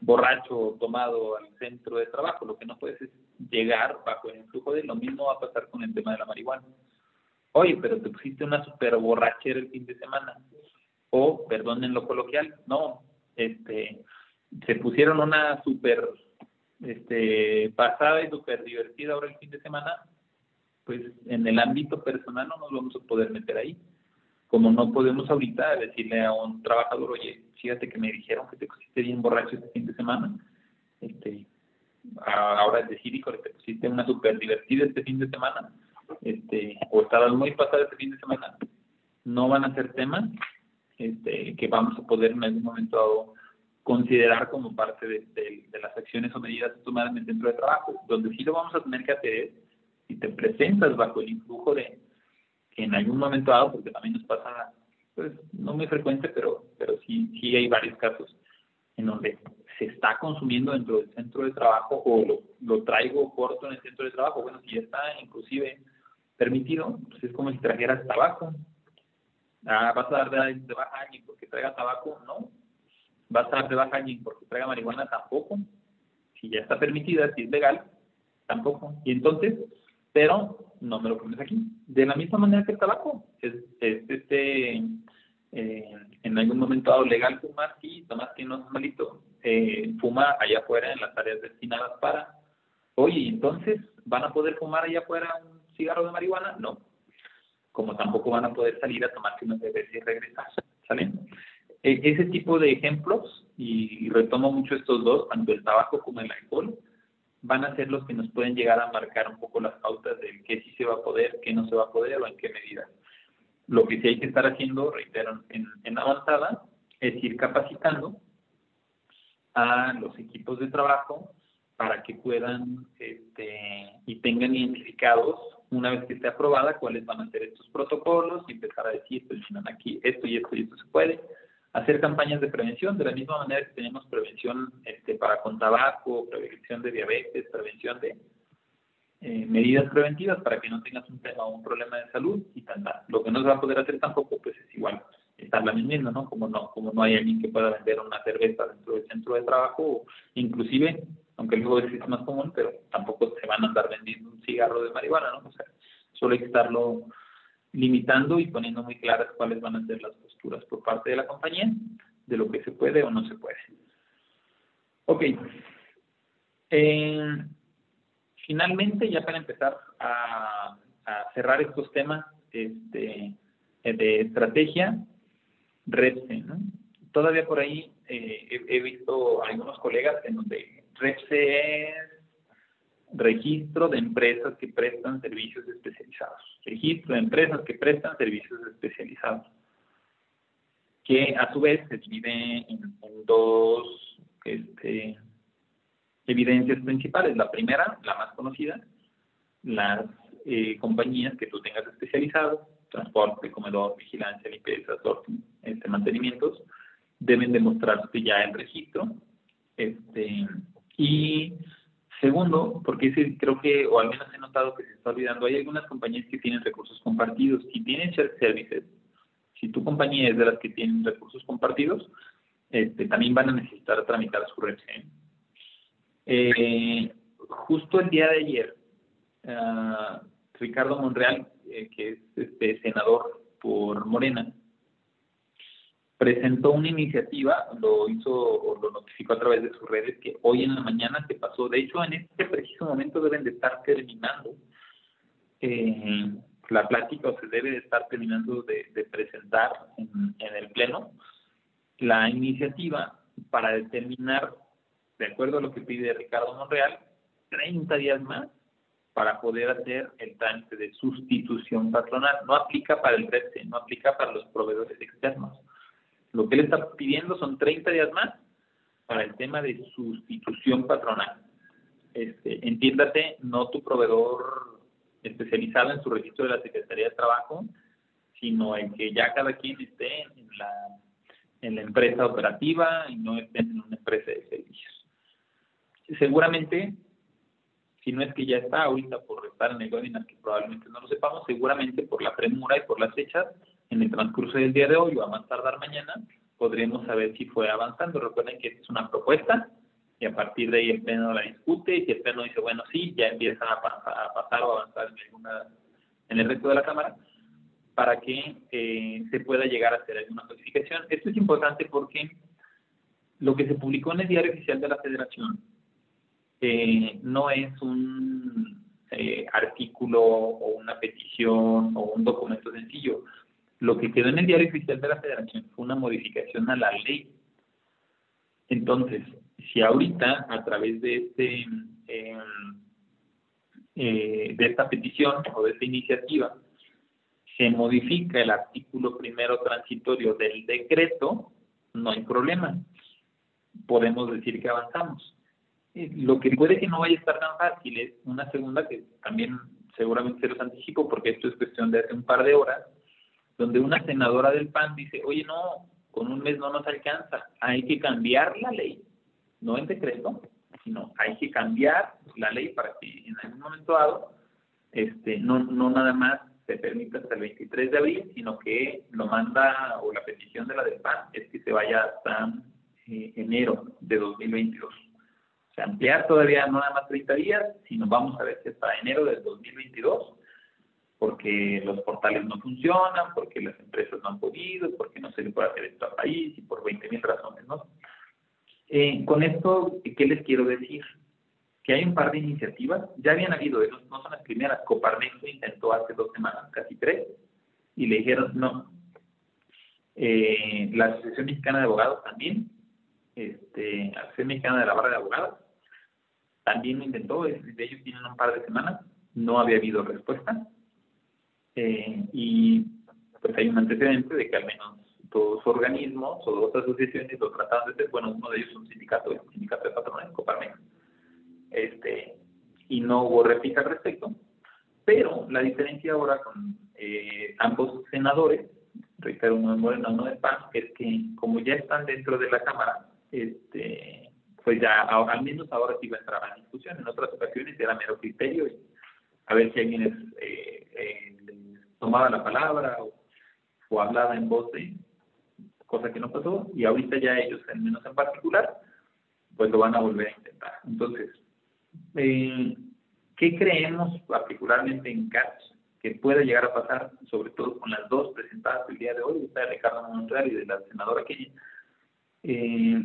B: borracho tomado al centro de trabajo, lo que no puedes es llegar bajo el influjo de lo mismo va a pasar con el tema de la marihuana. Oye, pero te pusiste una super borrachera el fin de semana. O, perdonen lo coloquial, no, este, se pusieron una super este, pasada y súper divertida ahora el fin de semana, pues en el ámbito personal no nos vamos a poder meter ahí. Como no podemos ahorita decirle a un trabajador, oye, fíjate que me dijeron que te pusiste bien borracho este fin de semana, este, ahora decir, híjole, te pusiste una súper divertida este fin de semana, este, o estabas muy pasada este fin de semana, no van a ser temas este, que vamos a poder en algún momento dado considerar como parte de, las acciones o medidas tomadas en el centro de trabajo. Donde sí lo vamos a tener que hacer si te presentas bajo el influjo de que en algún momento dado, porque también nos pasa, pues no muy frecuente, pero, pero sí, sí hay varios casos en donde se está consumiendo dentro del centro de trabajo o lo, lo traigo corto en el centro de trabajo. Bueno, si ya está inclusive permitido, pues es como si trajeras tabaco. Ah, vas a dar de, baja porque traiga tabaco, no, va a estar de baja ni porque traiga marihuana tampoco. Si ya está permitida, si es legal, tampoco. Y entonces, pero no me lo pones aquí. De la misma manera que el tabaco. Es, este, eh, en algún momento dado legal fumar, sí, tomás que no es malito. Eh, fuma allá afuera en las áreas destinadas para. Oye, entonces, ¿van a poder fumar allá afuera un cigarro de marihuana? No. Como tampoco van a poder salir a tomarse una cerveza y regresar. ¿Salen? E, ese tipo de ejemplos, y retomo mucho estos dos, tanto el tabaco como el alcohol, van a ser los que nos pueden llegar a marcar un poco las pautas del qué sí se va a poder, qué no se va a poder o en qué medida. Lo que sí hay que estar haciendo, reitero, en, en avanzada, es ir capacitando a los equipos de trabajo para que puedan este, y tengan identificados, una vez que esté aprobada, cuáles van a ser estos protocolos y empezar a decir, pues aquí esto y esto y esto se puede, hacer campañas de prevención, de la misma manera que tenemos prevención este, para con tabaco, prevención de diabetes, prevención de eh, medidas preventivas para que no tengas un, tema, un problema de salud y tal, Lo que no se va a poder hacer tampoco, pues es igual, estarla vendiendo, ¿no? Como no, como no hay alguien que pueda vender una cerveza dentro del centro de trabajo, inclusive, aunque luego es más común, pero tampoco se van a andar vendiendo un cigarro de marihuana, ¿no? O sea, solo estarlo limitando y poniendo muy claras cuáles van a ser las posturas por parte de la compañía de lo que se puede o no se puede. Ok. Eh, finalmente, ya para empezar a, cerrar estos temas este, de estrategia, REPSE. Todavía por ahí eh, he, he, visto algunos colegas en donde REPSE es registro de empresas que prestan servicios especializados. Registro de empresas que prestan servicios especializados. Que a su vez se divide en, dos este, evidencias principales. La primera, la más conocida, las eh, compañías que tú tengas especializados, transporte, comedor, vigilancia, limpieza, este, mantenimientos, deben demostrarte ya el registro. Este, y Segundo, porque creo que, o al menos he notado que se está olvidando, hay algunas compañías que tienen recursos compartidos y tienen shared services. Si tu compañía es de las que tienen recursos compartidos, este, también van a necesitar tramitar su REPSE. Eh, justo el día de ayer, ah, Ricardo Monreal, eh, que es este, senador por Morena, presentó una iniciativa, lo hizo o lo notificó a través de sus redes, que hoy en la mañana se pasó. De hecho, en este preciso momento deben de estar terminando eh, la plática o se debe de estar terminando de, presentar en, el Pleno la iniciativa para determinar, de acuerdo a lo que pide Ricardo Monreal, 30 días más para poder hacer el trámite de sustitución patronal. No aplica para el REPSE, no aplica para los proveedores externos. Lo que él está pidiendo son 30 días más para el tema de sustitución patronal. Este, entiéndate, no tu proveedor especializado en su registro de la Secretaría de Trabajo, sino en que ya cada quien esté en la, en la empresa operativa y no esté en una empresa de servicios. Seguramente, si no es que ya está ahorita por estar en el webinar, que probablemente no lo sepamos, seguramente por la premura y por las fechas, en el transcurso del día de hoy o a más tardar mañana, podremos saber si fue avanzando. Recuerden que esta es una propuesta y a partir de ahí el Pleno la discute y si el Pleno dice, bueno, sí, ya empieza a, pasar o avanzar en, alguna, en el resto de la Cámara para que eh, se pueda llegar a hacer alguna modificación. Esto es importante porque lo que se publicó en el Diario Oficial de la Federación eh, no es un eh, artículo o una petición o un documento sencillo lo que quedó en el diario oficial de la federación fue una modificación a la ley. Entonces, si ahorita a través de este em, eh, de esta petición o de esta iniciativa se modifica el artículo primero transitorio del decreto, no hay problema. Podemos decir que avanzamos. Eh, lo que puede que no vaya a estar tan fácil es una segunda que también seguramente se los anticipo porque esto es cuestión de hace un par de horas, donde una senadora del PAN dice, oye, no, con un mes no nos alcanza, hay que cambiar la ley, no el decreto, sino hay que cambiar la ley para que en algún momento dado este, no, no nada más se permita hasta el 23 de abril, sino que lo manda, o la petición de la del PAN es que se vaya hasta eh, enero de 2022. O sea, ampliar todavía no nada más 30 días, sino vamos a ver si hasta enero del 2022 porque los portales no funcionan, porque las empresas no han podido, porque no se le puede hacer esto al país y por 20 mil razones, ¿no? Eh, con esto, ¿qué les quiero decir? Que hay un par de iniciativas, ya habían habido, no, no son las primeras, Coparmex intentó hace dos semanas, casi tres, y le dijeron no. Eh, la Asociación Mexicana de Abogados también, este, la Asociación Mexicana de la Barra de Abogados, también lo intentó, de ellos tienen un par de semanas, no había habido respuesta eh, y pues hay un antecedente de que al menos dos organismos o dos asociaciones lo trataban de hacer, bueno, uno de ellos es un sindicato, el sindicato de patrones, Coparmex, este, y no hubo réplica al respecto, pero la diferencia ahora con eh, ambos senadores, reitero, uno de Morena, uno de PAN, es que como ya están dentro de la Cámara, este, pues ya al menos ahora sí va a entrar a discusión, en otras ocasiones era mero criterio y a ver si alguien es, eh, eh, tomaba la palabra o, hablaba en voz de cosa que no pasó y ahorita ya ellos, al menos en particular, pues lo van a volver a intentar. Entonces, eh, ¿qué creemos particularmente en CATS que puede llegar a pasar, sobre todo con las dos presentadas el día de hoy, de Ricardo Montreal y de la senadora Kenia? Eh,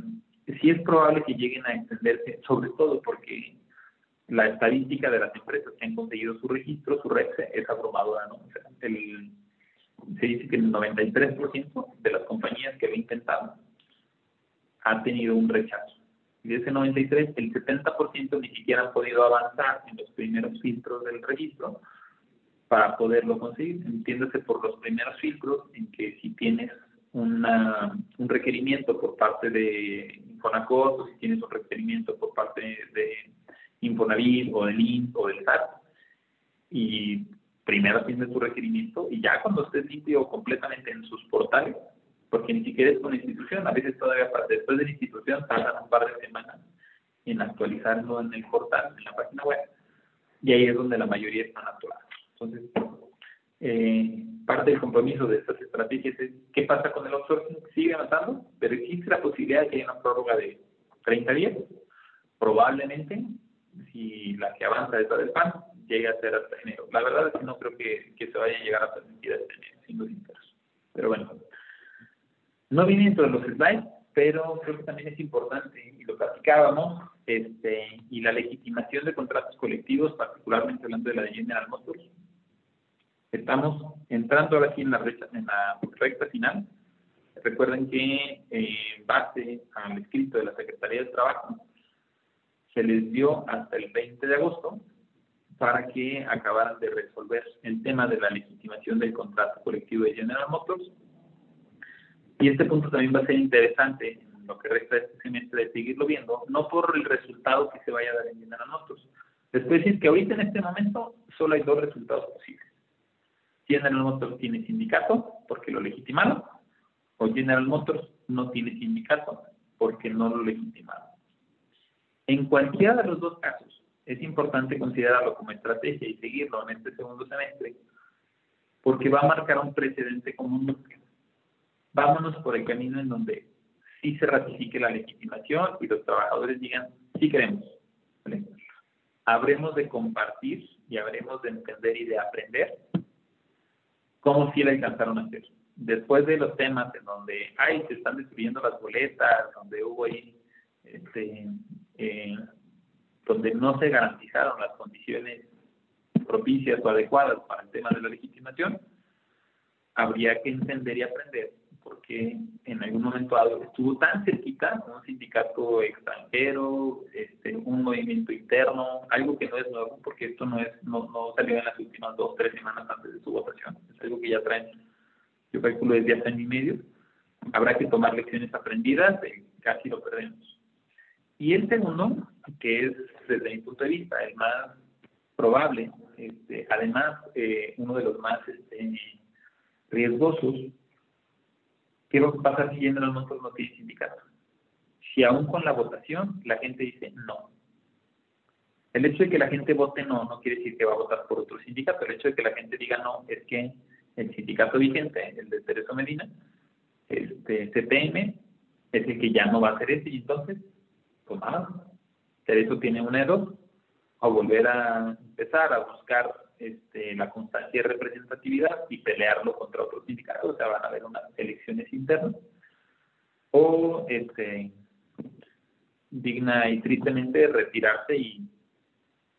B: sí es probable que lleguen a extenderse, sobre todo porque la estadística de las empresas que han conseguido su registro, su REXE, es abrumadora, ¿no? el, se dice que el 93% de las compañías que lo intentado han tenido un rechazo. Y de ese 93, el 70% ni siquiera han podido avanzar en los primeros filtros del registro para poderlo conseguir. Entiéndase por los primeros filtros en que si tienes una, un requerimiento por parte de Infonacot o si tienes un requerimiento por parte de Infonavit o del INS o del SAT y primero atiende tu requerimiento y ya cuando estés limpio completamente en sus portales, porque ni siquiera es una institución, a veces todavía después de la institución tardan un par de semanas en actualizarlo en el portal, en la página web, y ahí es donde la mayoría están actuadas. Entonces, eh, parte del compromiso de estas estrategias es qué pasa con el outsourcing, sigue avanzando, pero existe la posibilidad de que haya una prórroga de 30 días, probablemente, si la que avanza es la del PAN, llegue a ser hasta enero. La verdad es que no creo que, que se vaya a llegar a permitir hasta enero, siendo sinceros. Pero bueno, no viene dentro de los slides, pero creo que también es importante, y lo platicábamos, este, y la legitimación de contratos colectivos, particularmente hablando de la de General Motors. Estamos entrando ahora aquí en la, recta, en la recta final. Recuerden que eh, en base al escrito de la Secretaría del Trabajo, se les dio hasta el 20 de agosto para que acabaran de resolver el tema de la legitimación del contrato colectivo de General Motors y este punto también va a ser interesante en lo que resta de este semestre de seguirlo viendo, no por el resultado que se vaya a dar en General Motors. Les puedo decir que ahorita en este momento solo hay dos resultados posibles. General Motors tiene sindicato porque lo legitimaron, o General Motors no tiene sindicato porque no lo legitimaron. En cualquiera de los dos casos, es importante considerarlo como estrategia y seguirlo en este segundo semestre, porque va a marcar un precedente común vámonos por el camino en donde sí se ratifique la legitimación y los trabajadores digan, sí queremos. Habremos de compartir y habremos de entender y de aprender cómo sí la alcanzaron a hacer. Después de los temas en donde, ay, se están destruyendo las boletas, donde hubo ahí, este, eh, donde no se garantizaron las condiciones propicias o adecuadas para el tema de la legitimación, habría que entender y aprender porque en algún momento estuvo tan cerquita un sindicato extranjero, este, un movimiento interno, algo que no es nuevo, porque esto no es no, no salió en las últimas dos, tres semanas antes de su votación, es algo que ya traen, yo calculo desde hace año y medio. Habrá que tomar lecciones aprendidas, casi lo perdemos. Y el segundo, que es desde mi punto de vista el más probable, este, además eh, uno de los más este, riesgosos, ¿Qué va a pasar si General Motors no tiene? Si aún con la votación la gente dice no. El hecho de que la gente vote no no quiere decir que va a votar por otro sindicato. El hecho de que la gente diga no es que el sindicato vigente, el de Tereso Medina, este CPM, es el que ya no va a hacer ese. Y entonces, pues nada, Tereso tiene un error a volver a empezar a buscar este, la constancia y representatividad y pelearlo contra otros sindicatos, o sea, van a haber unas elecciones internas, o este, digna y tristemente retirarse y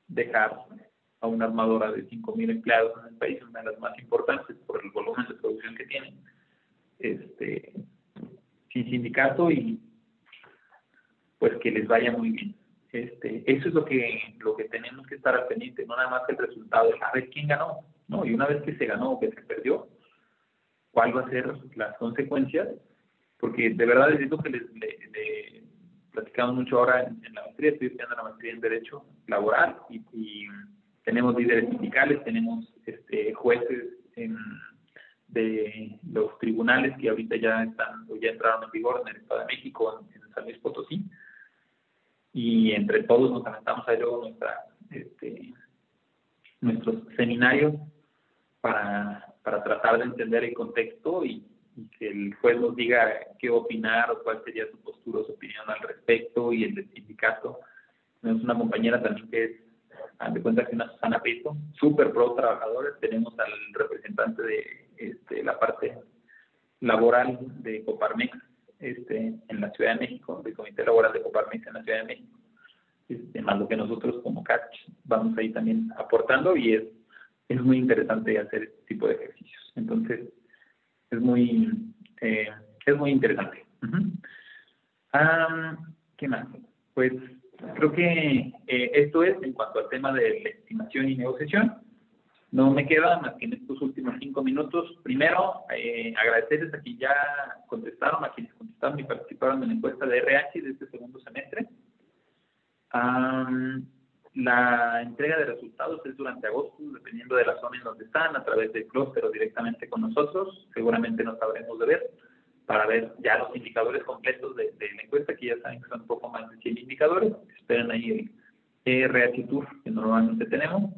B: dejar a una armadora de 5.000 empleados en el país, una de las más importantes por el volumen de producción que tienen, este, sin sindicato y pues que les vaya muy bien. Este, eso es lo que, lo que tenemos que estar al pendiente, no nada más el resultado de saber quién ganó, ¿no? Y una vez que se ganó o que se perdió, cuál va a ser las consecuencias, porque de verdad es lo que les, platicamos mucho ahora en, la maestría, estoy estudiando la maestría en Derecho Laboral y, tenemos líderes sindicales, tenemos este, jueces de los tribunales que ahorita ya están ya entraron en vigor en el Estado de México, en, en San Luis Potosí, y entre todos nos aventamos ahí luego nuestra, este, nuestros seminarios para, para tratar de entender el contexto y, que el juez nos diga qué opinar o cuál sería su postura o su opinión al respecto y el del sindicato. Tenemos una compañera también que es, de cuenta que una Susana Pito, súper pro trabajadores. Tenemos al representante de este, la parte laboral de Coparmex, este, en la Ciudad de México, del Comité Laboral de Coparmex en la Ciudad de México, este, más lo que nosotros como CACH vamos ahí también aportando y es, es muy interesante hacer este tipo de ejercicios. Entonces, es muy, eh, es muy interesante. ¿Qué más? Pues creo que eh, esto es en cuanto al tema de la estimación y negociación. No me queda más que en estos últimos cinco minutos, primero, eh, agradecerles a quienes ya contestaron, a quienes contestaron y participaron en la encuesta de RH de este segundo semestre. la entrega de resultados es durante agosto, dependiendo de la zona en donde están, a través del clúster o directamente con nosotros. Seguramente nos sabremos de ver para ver ya los indicadores completos de, la encuesta, que ya saben que son un poco más de 100 indicadores. Esperen ahí el RH Tour que normalmente tenemos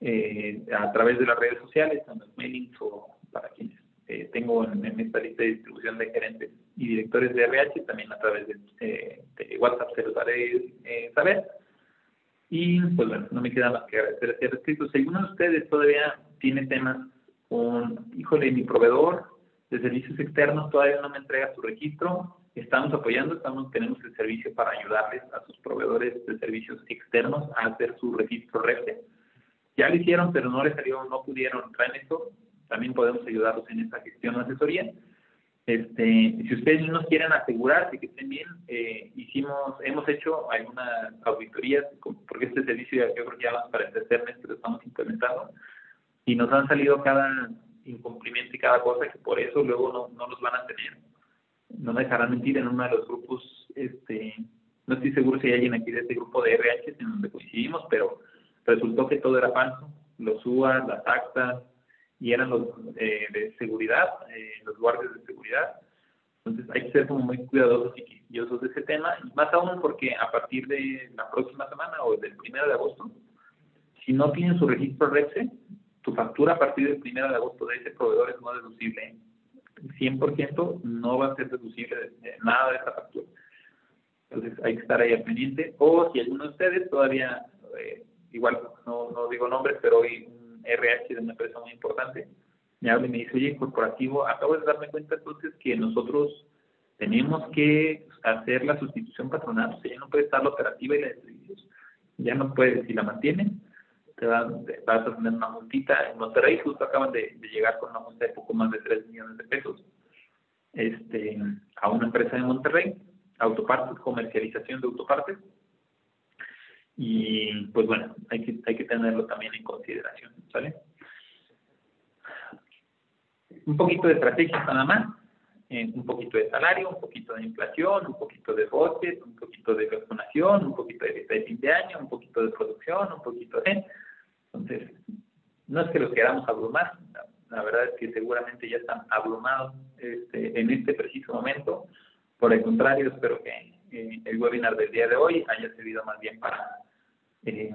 B: eh, a través de las redes sociales, en los mailings o para tengo en, esta lista de distribución de gerentes y directores de RH, también a través de, eh, WhatsApp se los haré eh, saber. Y pues bueno, no me queda más que agradecer a escrito. Si alguno de ustedes todavía tiene temas con, híjole, mi proveedor de servicios externos todavía no me entrega su registro, estamos apoyando, estamos, tenemos el servicio para ayudarles a sus proveedores de servicios externos a hacer su registro REFE. Ya lo hicieron, pero no les salió, no pudieron entrar en eso. También podemos ayudarlos en esa gestión o asesoría. Este, si ustedes nos quieren asegurar de que estén bien, eh, hicimos, hemos hecho algunas auditorías, porque este servicio yo creo que ya vamos para el tercer mes que lo estamos implementando, y nos han salido cada incumplimiento y cada cosa que por eso luego no, no los van a tener. No me dejarán mentir en uno de los grupos, este, no estoy seguro si hay alguien aquí de este grupo de RH en donde coincidimos, pero resultó que todo era falso, los UA, las actas, y eran los eh, de seguridad, eh, los guardias de seguridad. Entonces hay que ser como muy cuidadosos y quisquillosos de ese tema, más aún porque a partir de la próxima semana o del primero de agosto, si no tienen su registro REPSE, tu factura a partir del primero de agosto de ese proveedor es no deducible. 100% no va a ser deducible nada de esa factura. Entonces hay que estar ahí al pendiente. O si alguno de ustedes todavía, eh, igual no, no digo nombres, pero hoy RH de una empresa muy importante, me habla y me dice, oye, corporativo, acabo de darme cuenta entonces que nosotros tenemos que hacer la sustitución patronal, o sea, ya no puede estar la operativa y la de ya no puede, si la mantienen, te, vas a tener una multita. En Monterrey justo acaban de, llegar con una multa de poco más de 3 millones de pesos este, a una empresa de Monterrey, autopartes, comercialización de autopartes, y pues bueno, hay que, hay que tenerlo también en consideración, ¿sale? Un poquito de estrategia nada más, eh, un poquito de salario, un poquito de inflación, un poquito de budget, un poquito de vacunación, un poquito de de fin de año, un poquito de producción, un poquito de... Entonces, no es que los queramos abrumar, la, verdad es que seguramente ya están abrumados este, en este preciso momento. Por el contrario, espero que eh, el webinar del día de hoy haya servido más bien para eh,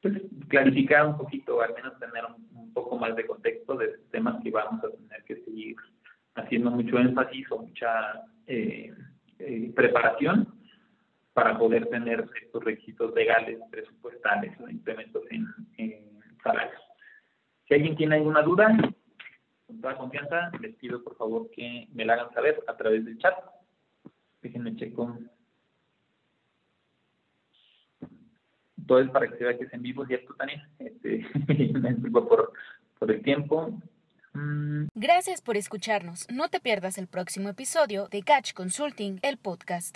B: pues, clarificar un poquito, al menos tener un, poco más de contexto de temas que vamos a tener que seguir haciendo mucho énfasis o mucha eh, eh, preparación para poder tener estos requisitos legales, presupuestales o implementos en, en salarios. Si alguien tiene alguna duda, con toda confianza, les pido por favor que me la hagan saber a través del chat. Déjenme checo todo es para que se vea que es en vivo, ¿cierto, Tania? Este, (laughs) por, por el tiempo.
A: Mm. Gracias por escucharnos. No te pierdas el próximo episodio de Catch Consulting, el podcast.